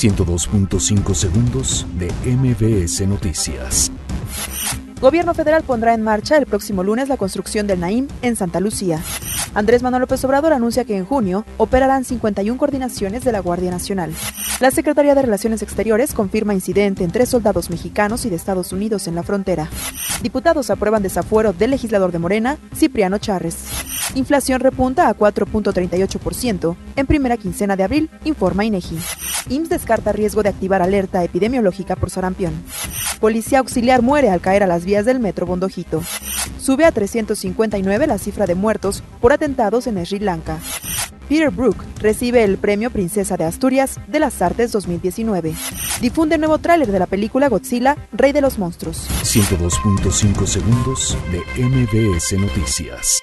102.5 segundos de MBS Noticias. Gobierno federal pondrá en marcha el próximo lunes la construcción del Naim en Santa Lucía. Andrés Manuel López Obrador anuncia que en junio operarán 51 coordinaciones de la Guardia Nacional. La Secretaría de Relaciones Exteriores confirma incidente entre soldados mexicanos y de Estados Unidos en la frontera. Diputados aprueban desafuero del legislador de Morena, Cipriano Chárez. Inflación repunta a 4.38% en primera quincena de abril, informa INEGI. IMSS descarta riesgo de activar alerta epidemiológica por sarampión. Policía auxiliar muere al caer a las vías del metro Bondojito. Sube a 359 la cifra de muertos por atentados en Sri Lanka. Peter Brook recibe el premio Princesa de Asturias de las Artes 2019. Difunde nuevo tráiler de la película Godzilla, Rey de los Monstruos. 102.5 segundos de MBS Noticias.